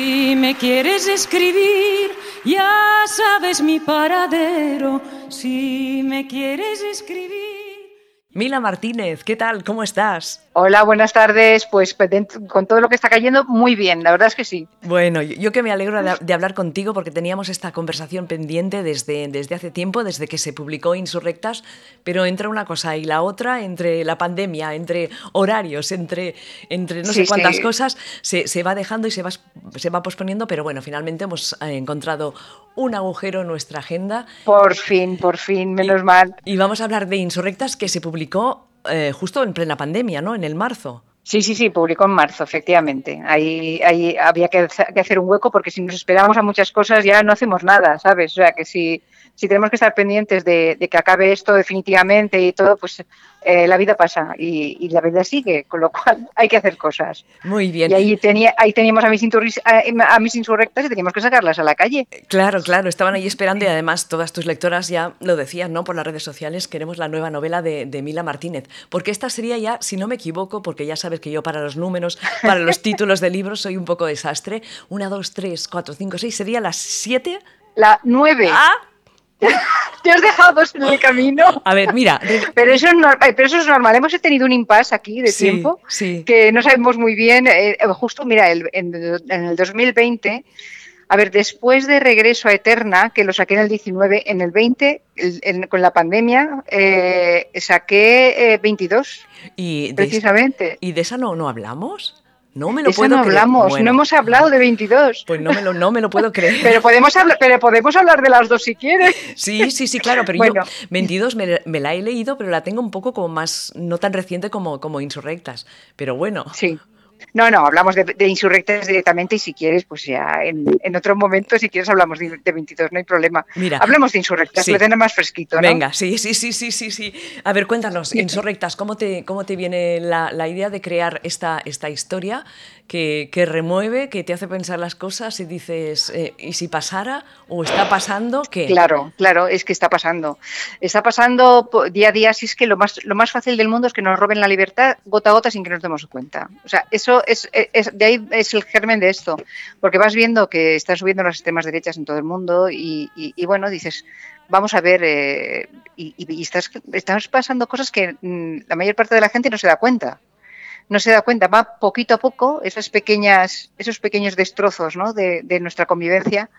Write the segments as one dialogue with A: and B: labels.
A: Si me quieres escribir, ya sabes mi paradero. Si me quieres escribir.
B: Mila Martínez, ¿qué tal? ¿Cómo estás?
C: Hola, buenas tardes. Pues, pues con todo lo que está cayendo, muy bien, la verdad es que sí.
B: Bueno, yo que me alegro de, hablar contigo porque teníamos esta conversación pendiente desde, desde hace tiempo, desde que se publicó Insurrectas, pero entre una cosa y la otra, entre la pandemia, entre horarios, entre, entre no sé cuántas cosas, se, se, va dejando y se va, se va posponiendo, pero bueno, finalmente hemos eh, encontrado un agujero en nuestra agenda.
C: Por fin, por fin, menos mal.
B: Y vamos a hablar de Insurrectas que se publicó eh, justo en plena pandemia, ¿no? En el marzo.
C: Sí, sí, sí, publicó en marzo, efectivamente. Ahí, ahí había que, hacer un hueco porque si nos esperamos a muchas cosas ya no hacemos nada, ¿sabes? O sea, que si, si tenemos que estar pendientes de, de que acabe esto definitivamente y todo, pues eh, la vida pasa y, la vida sigue, con lo cual hay que hacer cosas.
B: Muy bien.
C: Y ahí, tenía, ahí teníamos a mis, a, mis insurrectas y teníamos que sacarlas a la calle.
B: Claro, claro, estaban ahí esperando y además todas tus lectoras ya lo decían, ¿no? Por las redes sociales, queremos la nueva novela de, de Mila Martínez. Porque esta sería ya, si no me equivoco, porque ya sabes que yo para los números, para los títulos de libros soy un poco desastre. Una, dos, tres, cuatro, cinco, seis, sería las siete.
C: La nueve.
B: Ah,
C: te has dejado dos en el camino.
B: A ver, mira.
C: Pero eso, es normal, pero eso es normal. Hemos tenido un impasse aquí de tiempo que no sabemos muy bien. Eh, justo, mira, en, el 2020, a ver, después de Regreso a Eterna, que lo saqué en el 19, en el 20, con la pandemia, eh, saqué 22.
B: Eh, y
C: precisamente.
B: ¿Y de esa no, no hablamos? No me lo
C: puedo no hablamos, no hemos hablado de 22.
B: Pues no me lo, no me lo puedo creer.
C: pero, podemos hablar, pero podemos hablar de las dos si quieres.
B: Sí, sí, sí, claro, pero yo 22 me, la he leído, pero la tengo un poco como más, no tan reciente como, como Insurrectas. Pero bueno.
C: Sí. No, no, hablamos de, insurrectas directamente y si quieres, pues ya en, otro momento, si quieres, hablamos de, 22, no hay problema. Mira, hablemos de insurrectas, sí. lo más fresquito. ¿no?
B: Venga, sí, sí, sí, sí, sí, sí. A ver, cuéntanos, insurrectas, ¿cómo te, cómo te viene la, la idea de crear esta, esta historia que, remueve, que te hace pensar las cosas y dices, eh, ¿y si pasara o está pasando qué?
C: Claro, claro, es que está pasando. Está pasando día a día, si es que lo más, lo más fácil del mundo es que nos roben la libertad gota a gota sin que nos demos cuenta. O sea, eso es, de ahí es el germen de esto, porque vas viendo que están subiendo las extremas derechas en todo el mundo y, bueno, dices, vamos a ver, eh, y, estás, estás pasando cosas que mm, la mayor parte de la gente no se da cuenta no se da cuenta, va poquito a poco esas pequeñas, esos pequeños destrozos de, nuestra convivencia.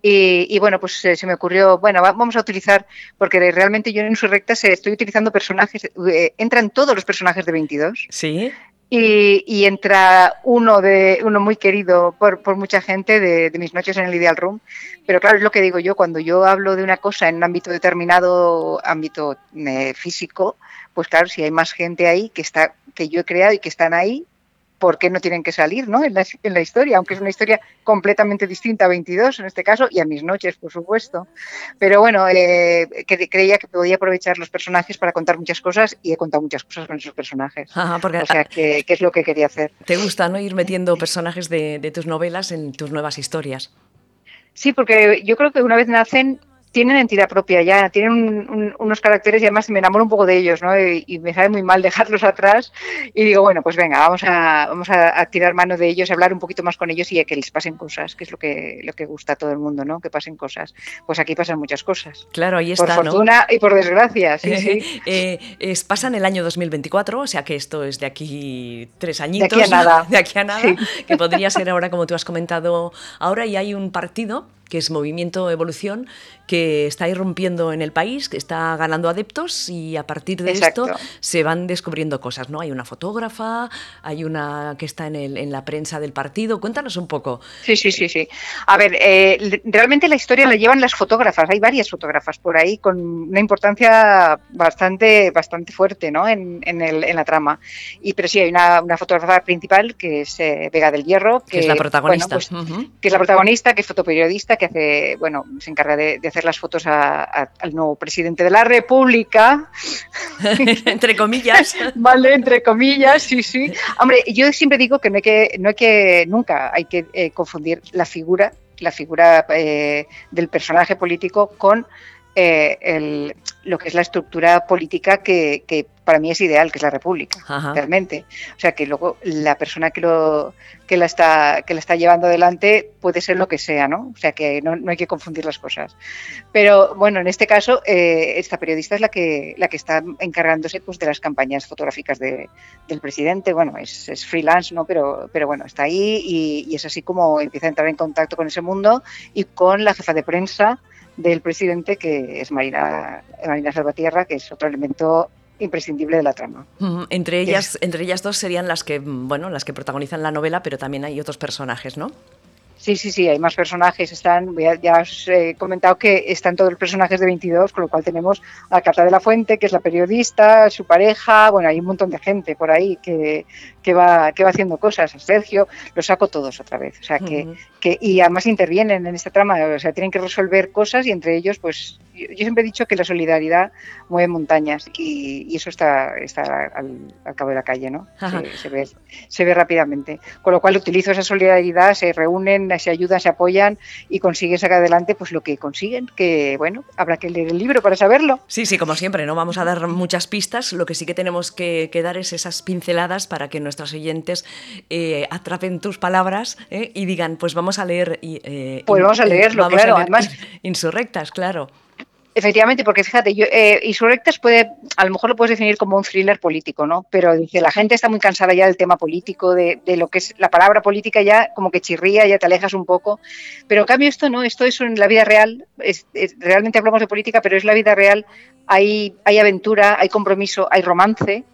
C: Y, bueno, pues eh, se me ocurrió, bueno, vamos a utilizar, porque realmente yo en Surrectas estoy utilizando personajes, eh, entran todos los personajes de 22.
B: Sí.
C: Y, entra uno de uno muy querido por, por mucha gente de, mis noches en el Ideal Room. Pero claro, es lo que digo yo, cuando yo hablo de una cosa en un ámbito determinado, ámbito eh, físico, pues claro, si hay más gente ahí que está que yo he creado y que están ahí, ¿por qué no tienen que salir ¿no? En, la, historia? Aunque es una historia completamente distinta a 22 en este caso y a mis noches, por supuesto. Pero bueno, eh, creía que podía aprovechar los personajes para contar muchas cosas y he contado muchas cosas con esos personajes.
B: porque,
C: o sea, que, es lo que quería hacer.
B: ¿Te gusta ¿no? ir metiendo personajes de, de tus novelas en tus nuevas historias?
C: Sí, porque yo creo que una vez nacen tienen entidad propia ya, tienen unos caracteres y además me enamoro un poco de ellos, ¿no? Y, me sabe muy mal dejarlos atrás y digo, bueno, pues venga, vamos a, vamos a, tirar mano de ellos, hablar un poquito más con ellos y que les pasen cosas, que es lo que, lo que gusta a todo el mundo, ¿no? Que pasen cosas. Pues aquí pasan muchas cosas.
B: Claro, ahí está,
C: Por fortuna y por desgracia, sí, sí.
B: eh, es, pasa en el año 2024, o sea que esto es de aquí tres añitos.
C: De aquí a nada.
B: De aquí a nada, que podría ser ahora, como tú has comentado ahora, y hay un partido que es Movimiento Evolución, que está irrumpiendo en el país, que está ganando adeptos y a partir de esto se van descubriendo cosas, ¿no? Hay una fotógrafa, hay una que está en, el, en la prensa del partido. Cuéntanos un poco.
C: Sí, sí, sí, sí. A ver, eh, realmente la historia la llevan las fotógrafas. Hay varias fotógrafas por ahí con una importancia bastante, bastante fuerte, ¿no? En, en, el, en la trama. Y pero sí hay una, una fotógrafa principal que es eh, Vega del Hierro,
B: que, es la protagonista,
C: pues, que es la protagonista, que es fotoperiodista, que hace, bueno, se encarga de, de hacer las fotos al nuevo presidente de la República.
B: entre comillas.
C: vale, entre comillas, sí, sí. Hombre, yo siempre digo que no hay que, no hay que nunca hay que eh, confundir la figura, la figura eh, del personaje político con eh, lo que es la estructura política que, para mí es ideal, que es la República, realmente. O sea, que luego la persona que, lo, que, la está, que la está llevando adelante puede ser lo que sea, ¿no? O sea, que no, hay que confundir las cosas. Pero bueno, en este caso, eh, esta periodista es la que, la que está encargándose pues, de las campañas fotográficas del presidente. Bueno, es, freelance, ¿no? Pero, pero bueno, está ahí y, y es así como empieza a entrar en contacto con ese mundo y con la jefa de prensa del presidente, que es Marina, Marina Salvatierra, que es otro elemento imprescindible de la trama.
B: Entre ellas, entre ellas dos serían las que, bueno, las que protagonizan la novela, pero también hay otros personajes, ¿no?
C: Sí, sí, sí, hay más personajes. Están, ya, os he comentado que están todos los personajes de 22, con lo cual tenemos a Carta de la Fuente, que es la periodista, su pareja, bueno, hay un montón de gente por ahí que, que, va, que va haciendo cosas. A Sergio, los saco todos otra vez. O sea, que, que, y además intervienen en esta trama, o sea, tienen que resolver cosas y entre ellos, pues, yo, siempre he dicho que la solidaridad mueve montañas y, eso está, está al, cabo de la calle, ¿no? Se, se, ve, se ve rápidamente. Con lo cual utilizo esa solidaridad, se reúnen se ayudan, se apoyan y consiguen sacar adelante pues lo que consiguen, que bueno, habrá que leer el libro para saberlo.
B: Sí, sí, como siempre, no vamos a dar muchas pistas, lo que sí que tenemos que, dar es esas pinceladas para que nuestros oyentes eh, atrapen tus palabras eh, y digan, pues vamos a leer...
C: Eh, pues vamos a leerlo, claro, además...
B: Insurrectas, claro.
C: Efectivamente, porque fíjate, yo, eh, Insurrectas puede, a lo mejor lo puedes definir como un thriller político, ¿no? Pero dice, la gente está muy cansada ya del tema político, de, lo que es la palabra política ya como que chirría, ya te alejas un poco. Pero en cambio esto no, esto es en la vida real, es, realmente hablamos de política, pero es la vida real, hay, hay aventura, hay compromiso, hay romance,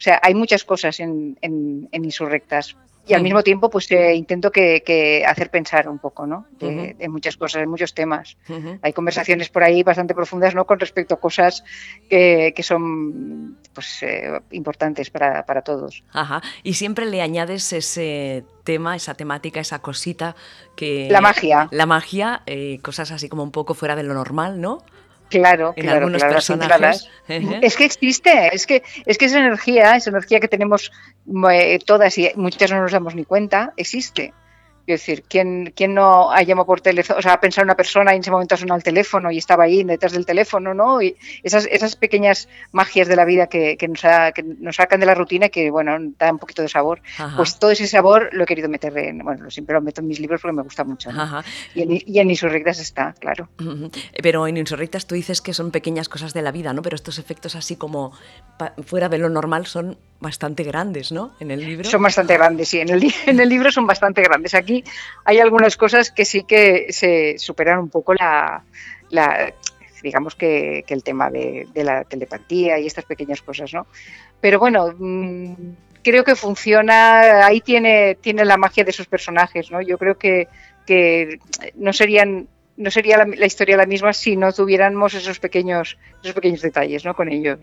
C: o sea, hay muchas cosas en, en, en Insurrectas y al mismo tiempo pues eh, intento que, hacer pensar un poco ¿no? de, muchas cosas, de muchos temas. Hay conversaciones por ahí bastante profundas ¿no? con respecto a cosas que, son pues, eh, importantes para, para, todos.
B: Ajá. Y siempre le añades ese tema, esa temática, esa cosita que...
C: La magia.
B: La magia, eh, cosas así como un poco fuera de lo normal, ¿no?
C: Claro, claro, claro. Es que existe, es que, es que esa energía, esa energía que tenemos eh, todas y muchas no nos damos ni cuenta, existe. Es decir, ¿quién, quién no ha llamado por teléfono, o sea, ha pensado una persona y en ese momento ha sonado el teléfono y estaba ahí detrás del teléfono, ¿no? Y esas, esas pequeñas magias de la vida que, que, nos, que nos sacan de la rutina y que, bueno, dan un poquito de sabor. Pues todo ese sabor lo he querido meter en, bueno, siempre lo meto en mis libros porque me gusta mucho. Y, en, y, en, Insurrectas está, claro.
B: Pero en Insurrectas tú dices que son pequeñas cosas de la vida, ¿no? Pero estos efectos así como fuera de lo normal son bastante grandes, ¿no? En el libro.
C: Son bastante grandes, sí. En el, en el libro son bastante grandes. Aquí hay algunas cosas que sí que se superan un poco la, digamos que, el tema de, la telepatía y estas pequeñas cosas, ¿no? Pero bueno, mm, creo que funciona, ahí tiene, tiene la magia de esos personajes, ¿no? Yo creo que, que no serían no sería la, historia la misma si no tuviéramos esos pequeños esos pequeños detalles ¿no? con ellos.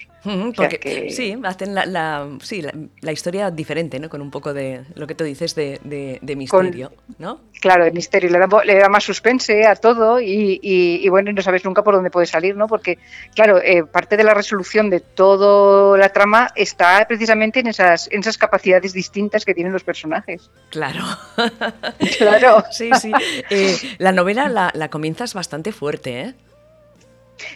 B: porque sí, hacen la, la sí, la, historia diferente, ¿no? con un poco de lo que tú dices de, de, misterio. ¿no?
C: Claro, de misterio, le da, le da más suspense a todo y, y, bueno, no sabes nunca por dónde puede salir, ¿no? porque claro, eh, parte de la resolución de toda la trama está precisamente en esas, en esas capacidades distintas que tienen los personajes.
B: Claro.
C: claro.
B: sí, sí. Eh, la novela la, la comienzas bastante fuerte, ¿eh?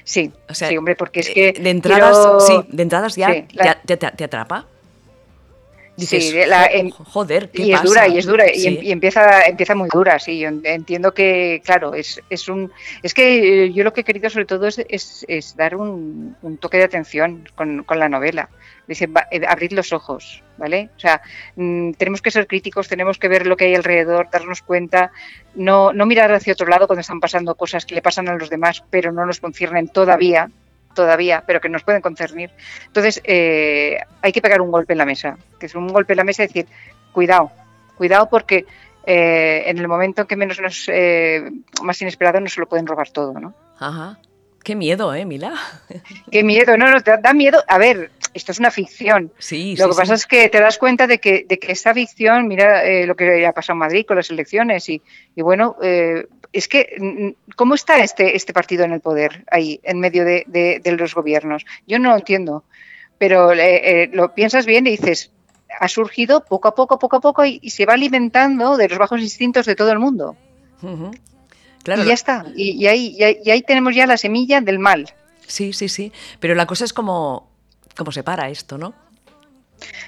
C: Sí, sí, hombre, porque es que...
B: De entradas, sí, de entradas ya te, atrapa.
C: Sí, la,
B: joder, ¿qué
C: y es dura, y es dura, y, empieza, empieza muy dura, sí, yo entiendo que, claro, es, es un, es que yo lo que he querido sobre todo es, es, dar un, un, toque de atención con, con la novela, dice, eh, abrir los ojos, ¿vale? O sea, mm, tenemos que ser críticos, tenemos que ver lo que hay alrededor, darnos cuenta, no, no mirar hacia otro lado cuando están pasando cosas que le pasan a los demás, pero no nos conciernen todavía, todavía, pero que nos pueden concernir. Entonces, eh, hay que pegar un golpe en la mesa, que es un golpe en la mesa y decir, cuidado, cuidado porque eh, en el momento en que menos nos, más inesperado nos lo pueden robar todo, ¿no?
B: Ajá. Qué miedo, ¿eh, Mila?
C: Qué miedo, no, no, te da miedo. A ver, esto es una ficción.
B: Sí,
C: lo que pasa es que te das cuenta de que, de que esta ficción, mira eh, lo que ha pasado en Madrid con las elecciones y, y bueno, eh, es que, ¿cómo está este, este partido en el poder ahí, en medio de, de, los gobiernos? Yo no lo entiendo, pero eh, lo piensas bien y dices, ha surgido poco a poco, poco a poco y, se va alimentando de los bajos instintos de todo el mundo. y ya está. Y, ahí, y, ahí, tenemos ya la semilla del mal.
B: Sí, sí, sí. Pero la cosa es como, como se para esto, ¿no?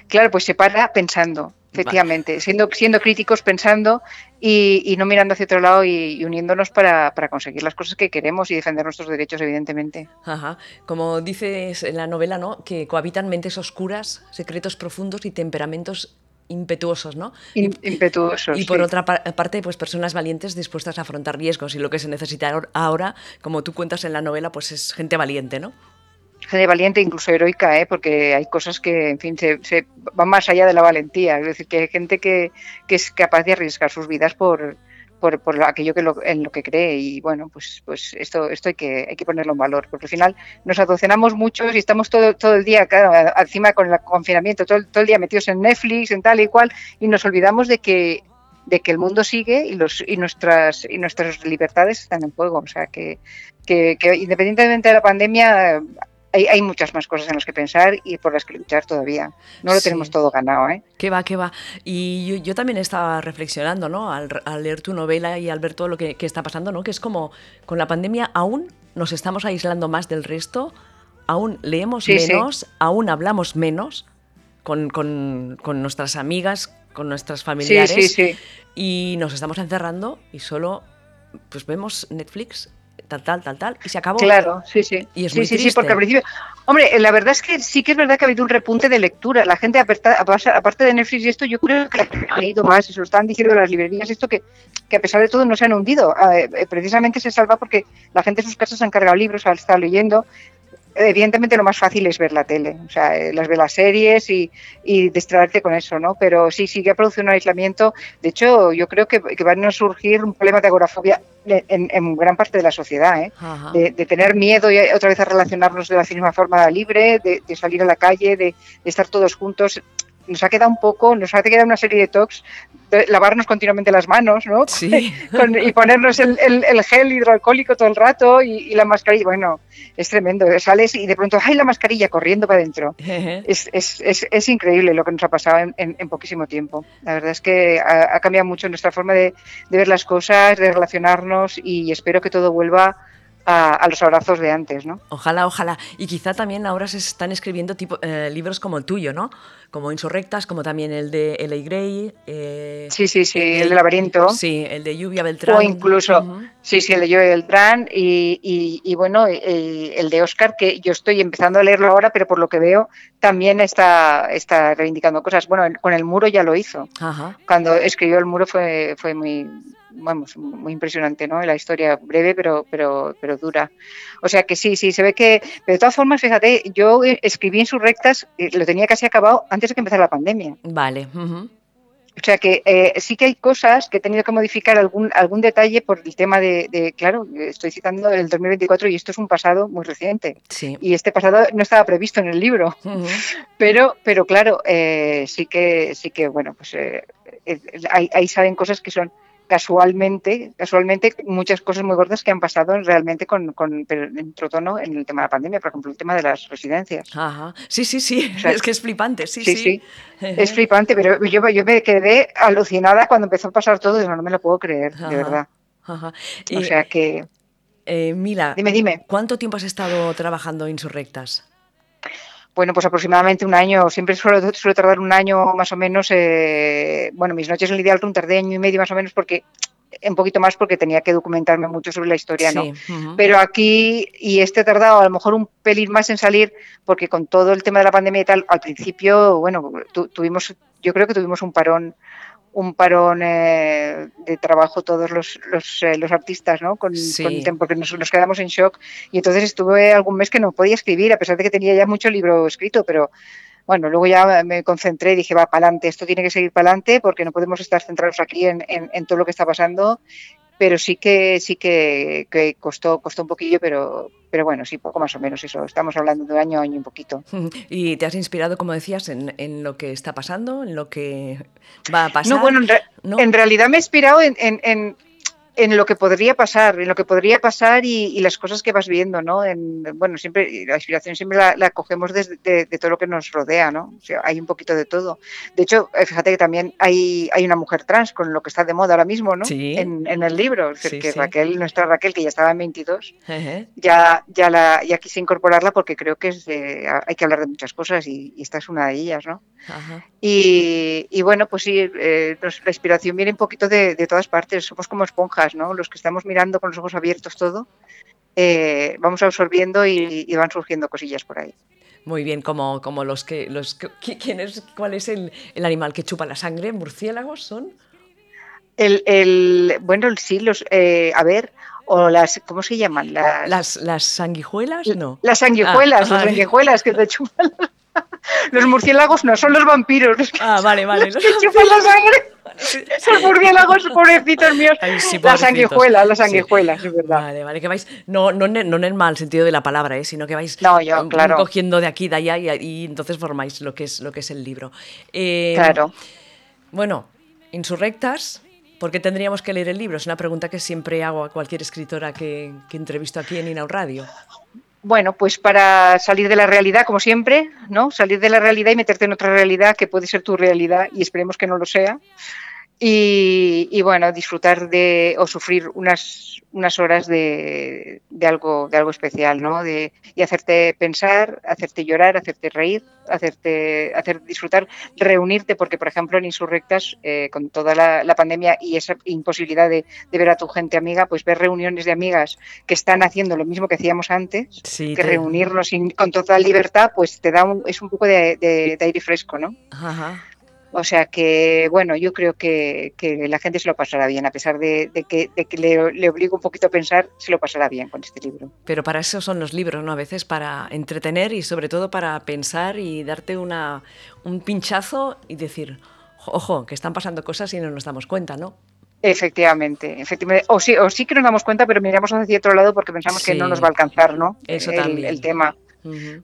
C: Claro, pues se para pensando, efectivamente, siendo, siendo críticos, pensando y, no mirando hacia otro lado y, uniéndonos para, conseguir las cosas que queremos y defender nuestros derechos, evidentemente.
B: Ajá. Como dices en la novela, ¿no? Que cohabitan mentes oscuras, secretos profundos y temperamentos impetuosos, ¿no?
C: impetuosos.
B: Y por otra parte, pues personas valientes dispuestas a afrontar riesgos y lo que se necesita ahora, como tú cuentas en la novela, pues es gente valiente, ¿no?
C: Gente valiente, incluso heroica, ¿eh? porque hay cosas que, en fin, se, van más allá de la valentía. Es decir, que hay gente que, que es capaz de arriesgar sus vidas por, por, aquello que en lo que cree y bueno, pues, pues esto, esto hay, que, hay que ponerlo en valor, porque al final nos adocenamos mucho y estamos todo, todo el día, encima con el confinamiento, todo, todo el día metidos en Netflix, en tal y cual, y nos olvidamos de que de que el mundo sigue y los y nuestras y nuestras libertades están en juego o sea que, que independientemente de la pandemia hay, muchas más cosas en las que pensar y por las que luchar todavía. No lo tenemos todo ganado, ¿eh?
B: Qué va, qué va. Y yo, también estaba reflexionando, ¿no? Al, leer tu novela y al ver todo lo que, está pasando, ¿no? Que es como con la pandemia aún nos estamos aislando más del resto, aún leemos menos, aún hablamos menos con, con, nuestras amigas, con nuestras familiares y nos estamos encerrando y solo pues vemos Netflix tal, tal, tal, tal, y se acabó.
C: Claro, sí, sí.
B: Y es
C: sí,
B: muy
C: sí, sí, porque al principio, hombre, la verdad es que sí que es verdad que ha habido un repunte de lectura. La gente, aparte de Netflix y esto, yo creo que ha leído más, eso lo estaban diciendo las librerías, esto que, que a pesar de todo no se han hundido. Eh, precisamente se salva porque la gente en sus casas han cargado libros, han estado leyendo, evidentemente lo más fácil es ver la tele, o sea, eh, las ver las series y, y distraerte con eso, ¿no? Pero sí, sí que ha producido un aislamiento. De hecho, yo creo que, van a surgir un problema de agorafobia en, gran parte de la sociedad, ¿eh? de, tener miedo y otra vez a relacionarnos de la misma forma libre, de, salir a la calle, de, estar todos juntos nos ha quedado un poco, nos ha quedado una serie de talks, de lavarnos continuamente las manos, ¿no?
B: Sí.
C: y ponernos el, gel hidroalcohólico todo el rato y, la mascarilla. Bueno, es tremendo. Sales y de pronto, ¡ay, la mascarilla! corriendo para adentro. es, es, es, es, increíble lo que nos ha pasado en, en, poquísimo tiempo. La verdad es que ha, cambiado mucho nuestra forma de, de ver las cosas, de relacionarnos y espero que todo vuelva a, los abrazos de antes, ¿no?
B: Ojalá, ojalá. Y quizá también ahora se están escribiendo tipo, eh, libros como el tuyo, ¿no? Como Insurrectas, como también el de L.A. Gray.
C: Eh, sí, sí, sí, el, de Laberinto.
B: Sí, el de Lluvia Beltrán.
C: O incluso, sí, sí, el de Lluvia Beltrán y, y, bueno, el, de Oscar, que yo estoy empezando a leerlo ahora, pero por lo que veo también está, está reivindicando cosas. Bueno, con el muro ya lo hizo. Cuando escribió el muro fue, fue muy vamos, muy impresionante, ¿no? La historia breve, pero, pero, pero dura. O sea que sí, sí, se ve que, pero de todas formas, fíjate, yo escribí en sus rectas, eh, lo tenía casi acabado antes de que empezara la pandemia.
B: Vale.
C: O sea que eh, sí que hay cosas que he tenido que modificar algún algún detalle por el tema de, claro, estoy citando el 2024 y esto es un pasado muy reciente.
B: Sí.
C: Y este pasado no estaba previsto en el libro. Pero pero claro, eh, sí que sí que bueno, pues ahí, ahí saben cosas que son casualmente, casualmente muchas cosas muy gordas que han pasado realmente con, con en tono en el tema de la pandemia, por ejemplo, el tema de las residencias.
B: Ajá. Sí, sí, sí, es que es flipante, sí, sí.
C: sí. es flipante, pero yo, yo me quedé alucinada cuando empezó a pasar todo y no, no me lo puedo creer, de verdad.
B: Ajá.
C: o sea que...
B: Eh, Mila,
C: dime, dime.
B: ¿cuánto tiempo has estado trabajando Insurrectas?
C: Bueno, pues aproximadamente un año. Siempre suelo, tardar un año más o menos. Eh, bueno, mis noches en el ideal un tardé año y medio más o menos porque un poquito más porque tenía que documentarme mucho sobre la historia, ¿no? Pero aquí, y este tardado a lo mejor un pelín más en salir, porque con todo el tema de la pandemia y tal, al principio, bueno, tuvimos, yo creo que tuvimos un parón un parón eh, de trabajo todos los, los, eh, los artistas, ¿no? Con, porque nos, nos, quedamos en shock. Y entonces estuve algún mes que no podía escribir, a pesar de que tenía ya mucho libro escrito, pero bueno, luego ya me concentré y dije, va, para adelante, esto tiene que seguir para adelante porque no podemos estar centrados aquí en, en, en, todo lo que está pasando pero sí que sí que, costó costó un poquillo pero pero bueno sí poco más o menos eso. Estamos hablando de año año un poquito.
B: Y te has inspirado como decías en, en lo que está pasando en lo que va a pasar
C: no bueno en, realidad me he inspirado en, en lo que podría pasar, en lo que podría pasar y, las cosas que vas viendo, ¿no? En, bueno, siempre la inspiración siempre la, cogemos desde de, todo lo que nos rodea, ¿no? O sea, hay un poquito de todo. De hecho, eh, fíjate que también hay, hay una mujer trans con lo que está de moda ahora mismo, ¿no?
B: Sí.
C: En, el libro, que Raquel, nuestra Raquel, que ya estaba en 22, ya, ya, la, ya quise incorporarla porque creo que es hay que hablar de muchas cosas y, esta es una de ellas, ¿no? Y, y, bueno, pues sí, eh, la inspiración viene un poquito de, de todas partes, somos como esponjas los que estamos mirando con los ojos abiertos todo, eh, vamos absorbiendo y, van surgiendo cosillas por ahí.
B: Muy bien, como, como los que... Los, ¿quién es, ¿Cuál es el, animal que chupa la sangre? ¿Murciélagos son?
C: El, bueno, sí, los... Eh, a ver, o las, ¿cómo se llaman?
B: Las, las, sanguijuelas, no.
C: Las sanguijuelas, ah, las sanguijuelas que te chupan. Los murciélagos no, son los vampiros.
B: ah, vale, vale.
C: Los que chupan la sangre. Son murciélagos, pobrecitos míos. las sanguijuelas, las sanguijuelas, es verdad.
B: Vale, vale, que vais, no, no, no en el mal sentido de la palabra, ¿eh? sino que vais
C: no, yo, claro.
B: cogiendo de aquí, de allá y, entonces formáis lo que es, lo que es el libro.
C: Eh, claro.
B: Bueno, insurrectas, ¿Por qué tendríamos que leer el libro? Es una pregunta que siempre hago a cualquier escritora que, que entrevisto aquí en Inau Radio.
C: Bueno, pues para salir de la realidad, como siempre, ¿no? Salir de la realidad y meterte en otra realidad que puede ser tu realidad y esperemos que no lo sea. Y, bueno, disfrutar de o sufrir unas, unas horas de, de, algo, de algo especial, ¿no? De, y hacerte pensar, hacerte llorar, hacerte reír, hacerte hacer disfrutar, reunirte, porque por ejemplo en Insurrectas, eh, con toda la, pandemia y esa imposibilidad de, ver a tu gente amiga, pues ver reuniones de amigas que están haciendo lo mismo que hacíamos antes, que reunirnos con total libertad, pues te da un, es un poco de, de aire fresco, ¿no? Ajá. O sea que, bueno, yo creo que, la gente se lo pasará bien, a pesar de, que, le, obligo un poquito a pensar, se lo pasará bien con este libro.
B: Pero para eso son los libros, ¿no? A veces para entretener y sobre todo para pensar y darte una, un pinchazo y decir, ojo, que están pasando cosas y no nos damos cuenta, ¿no?
C: Efectivamente, efectivamente. O sí, o sí que nos damos cuenta, pero miramos hacia otro lado porque pensamos que no nos va a alcanzar, ¿no?
B: Eso también.
C: el tema.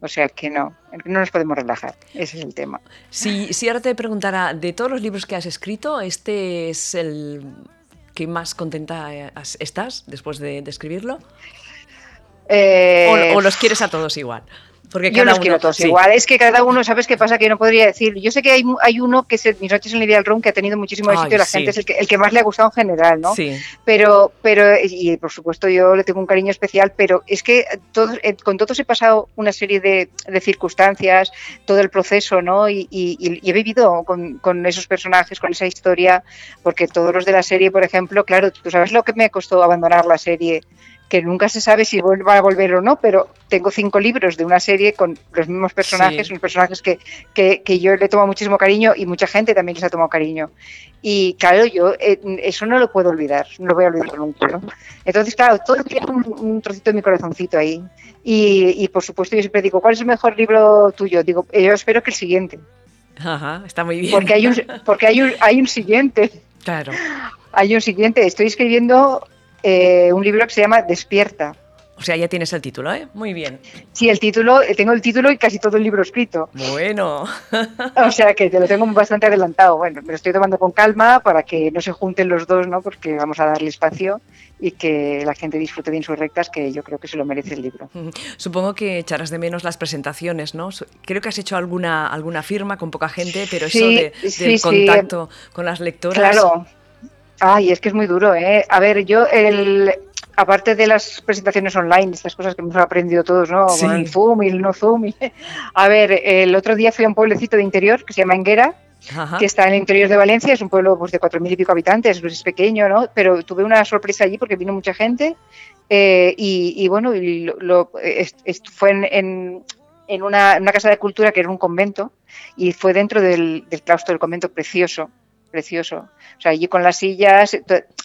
C: O sea que no, no nos podemos relajar, ese es el tema.
B: Si, si ahora te preguntara, de todos los libros que has escrito, ¿este es el que más contenta estás después de, escribirlo? Eh, o, los quieres a todos igual?
C: Porque yo los quiero todos igual. Es que cada uno, ¿sabes qué pasa? Que no podría decir. Yo sé que hay, hay uno que es el, Mis noches en el Ideal Room que ha tenido muchísimo éxito y la gente es el que, el que más le ha gustado en general, ¿no?
B: Sí.
C: Pero, pero, y por supuesto yo le tengo un cariño especial, pero es que todo, eh, con todos he pasado una serie de, de circunstancias, todo el proceso, ¿no? Y, y, he vivido con, con, esos personajes, con esa historia, porque todos los de la serie, por ejemplo, claro, tú sabes lo que me costó abandonar la serie que nunca se sabe si va a volver o no, pero tengo cinco libros de una serie con los mismos personajes, unos personajes que, que, yo le tomo muchísimo cariño y mucha gente también les ha tomado cariño. Y claro, yo eh, eso no lo puedo olvidar, no lo voy a olvidar nunca. ¿no? Entonces, claro, todo tiene un, trocito de mi corazoncito ahí. Y, y, por supuesto, yo siempre digo, ¿cuál es el mejor libro tuyo? Digo, yo espero que el siguiente.
B: Ajá, está muy bien.
C: Porque hay un, porque hay un, hay un siguiente.
B: Claro.
C: Hay un siguiente. Estoy escribiendo eh, un libro que se llama Despierta.
B: O sea, ya tienes el título, ¿eh? Muy bien.
C: Sí, el título, eh, tengo el título y casi todo el libro escrito.
B: Bueno.
C: o sea que te lo tengo bastante adelantado. Bueno, me lo estoy tomando con calma para que no se junten los dos, ¿no? Porque vamos a darle espacio y que la gente disfrute de insurrectas, que yo creo que se lo merece el libro.
B: Supongo que echarás de menos las presentaciones, ¿no? Creo que has hecho alguna, alguna firma con poca gente, pero eso de, del contacto con las lectoras.
C: Claro, Ay, es que es muy duro, ¿eh? A ver, yo, el, aparte de las presentaciones online, estas cosas que hemos aprendido todos, ¿no? Con el Zoom y el no Zoom. A ver, el otro día fui a un pueblecito de interior que se llama Enguera, que está en el interior de Valencia, es un pueblo pues, de cuatro mil y pico habitantes, pues, es pequeño, ¿no? Pero tuve una sorpresa allí porque vino mucha gente eh, y, bueno, lo, fue en, en, una, una, casa de cultura que era un convento y fue dentro del, del claustro del convento precioso precioso. O sea, allí con las sillas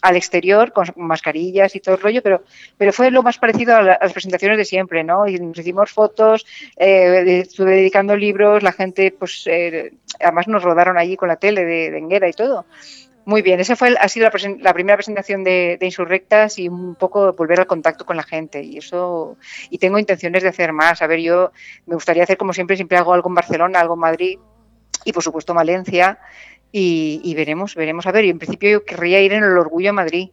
C: al exterior, con mascarillas y todo el rollo, pero, pero fue lo más parecido a, las presentaciones de siempre, ¿no? Y nos hicimos fotos, eh, estuve dedicando libros, la gente, pues, eh, además nos rodaron allí con la tele de, de Enguera y todo. Muy bien, esa fue ha sido la, primera presentación de, de, Insurrectas y un poco volver al contacto con la gente y eso y tengo intenciones de hacer más. A ver, yo me gustaría hacer como siempre, siempre hago algo en Barcelona, algo en Madrid y por supuesto Valencia y, veremos, veremos. A ver, y en principio yo querría ir en el Orgullo a Madrid.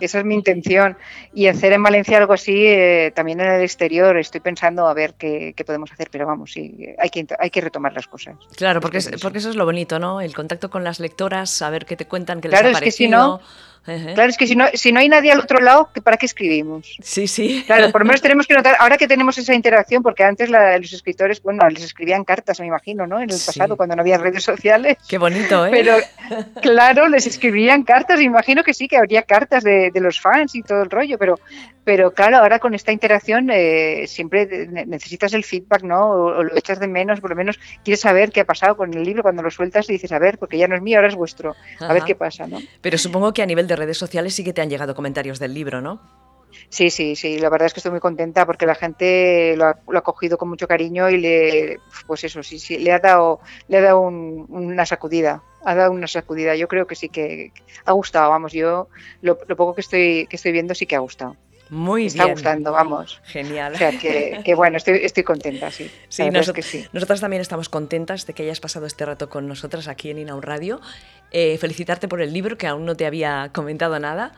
C: Esa es mi intención. Y hacer en Valencia algo así eh, también en el exterior. Estoy pensando a ver qué, podemos hacer, pero vamos, sí, hay que, hay que retomar las cosas.
B: Claro, porque, porque eso es lo bonito, ¿no? El contacto con las lectoras, saber qué te cuentan, qué les ha parecido. Es que si no,
C: Claro, es que si no, si no hay nadie al otro lado, ¿para qué escribimos?
B: Sí, sí.
C: Claro, por lo menos tenemos que notar, ahora que tenemos esa interacción, porque antes los escritores, bueno, les escribían cartas, me imagino, ¿no? En el pasado, cuando no había redes sociales.
B: Qué bonito, ¿eh?
C: Pero, claro, les escribían cartas, me imagino que sí, que habría cartas de, de los fans y todo el rollo, pero pero claro, ahora con esta interacción eh, siempre necesitas el feedback, ¿no? O, lo echas de menos, por lo menos quieres saber qué ha pasado con el libro cuando lo sueltas y dices, a ver, porque ya no es mío, ahora es vuestro, a ver qué pasa, ¿no?
B: Pero supongo que a nivel de redes sociales sí que te han llegado comentarios del libro, ¿no?
C: Sí, sí, sí, la verdad es que estoy muy contenta porque la gente lo ha, cogido con mucho cariño y le, pues eso, sí, sí, le ha dado, le ha dado una sacudida, ha dado una sacudida. Yo creo que sí que ha gustado, vamos, yo lo, lo poco que estoy, que estoy viendo sí que ha gustado.
B: Muy
C: está gustando, vamos.
B: Genial.
C: O sea, que, bueno, estoy, estoy, contenta, sí.
B: Sí, nosotros, sí. nosotras también estamos contentas de que hayas pasado este rato con nosotras aquí en Inaun Radio. Eh, felicitarte por el libro, que aún no te había comentado nada.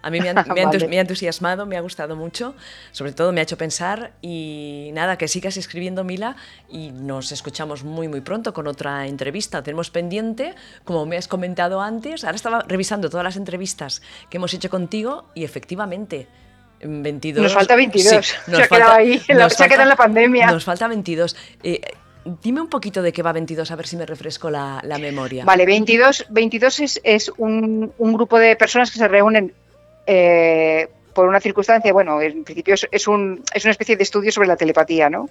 B: A mí me ha, entusiasmado, me ha gustado mucho, sobre todo me ha hecho pensar y nada, que sigas escribiendo Mila y nos escuchamos muy muy pronto con otra entrevista. Tenemos pendiente, como me has comentado antes, ahora estaba revisando todas las entrevistas que hemos hecho contigo y efectivamente 22.
C: Nos falta 22. se ha quedado ahí, se quedado en la pandemia.
B: Nos falta 22. Eh, dime un poquito de qué va 22, a ver si me refresco la, memoria.
C: Vale, 22, 22 es, es un, un, grupo de personas que se reúnen eh, por una circunstancia, bueno, en principio es, un, es, una especie de estudio sobre la telepatía, ¿no?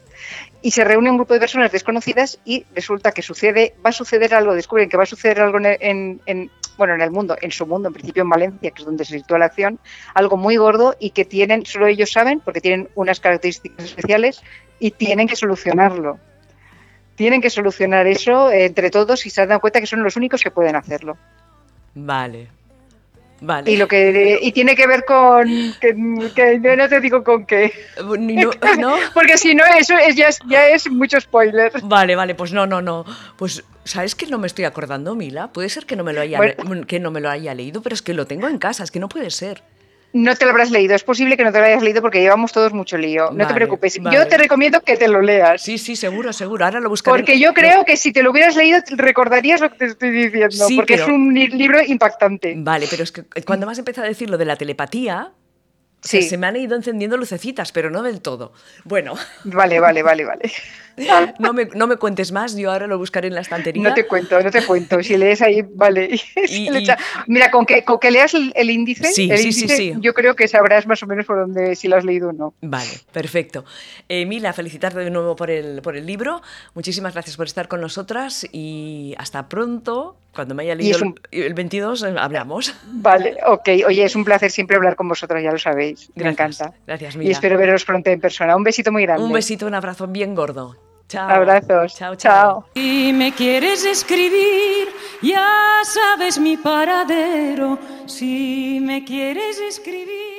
C: Y se reúne un grupo de personas desconocidas y resulta que sucede, va a suceder algo, descubren que va a suceder algo en, en, bueno, en el mundo, en su mundo, en principio en Valencia, que es donde se sitúa la acción, algo muy gordo y que tienen, solo ellos saben, porque tienen unas características especiales y tienen que solucionarlo. Tienen que solucionar eso entre todos y se dan cuenta que son los únicos que pueden hacerlo.
B: Vale,
C: y lo que y tiene que ver con que, no te digo con qué. No, Porque si no eso es, ya, es, ya es mucho spoiler.
B: Vale, vale, pues no, no, no. Pues ¿sabes que no me estoy acordando, Mila? Puede ser que no me lo haya que no me lo haya leído, pero es que lo tengo en casa, es que no puede ser.
C: No te lo habrás leído, es posible que no te lo hayas leído porque llevamos todos mucho lío. No te preocupes. Yo te recomiendo que te lo leas.
B: Sí, sí, seguro, seguro. Ahora lo buscaré.
C: Porque yo creo que si te lo hubieras leído recordarías lo que te estoy diciendo, porque es un libro impactante.
B: Vale, pero es que cuando me has empezado a decir lo de la telepatía, se me han ido encendiendo lucecitas, pero no del todo. Bueno.
C: Vale, vale, vale, vale.
B: No me, no me cuentes más, yo ahora lo buscaré en la estantería.
C: No te cuento, no te cuento. Si lees ahí, vale. Mira, con que, con que leas el, índice, sí, sí, sí, yo creo que sabrás más o menos por dónde, si lo has leído o no.
B: Vale, perfecto. Eh, Mila, felicitarte de nuevo por el, por el libro. Muchísimas gracias por estar con nosotras y hasta pronto. Cuando me haya leído el 22, eh, hablamos.
C: Vale, ok. Oye, es un placer siempre hablar con vosotros, ya lo sabéis. Me encanta.
B: Gracias, Mila.
C: Y espero veros pronto en persona. Un besito muy grande.
B: Un besito, un abrazo bien gordo. Chao.
C: Abrazos.
B: Chao, chao.
A: Si me quieres escribir, ya sabes mi paradero. Si me quieres escribir.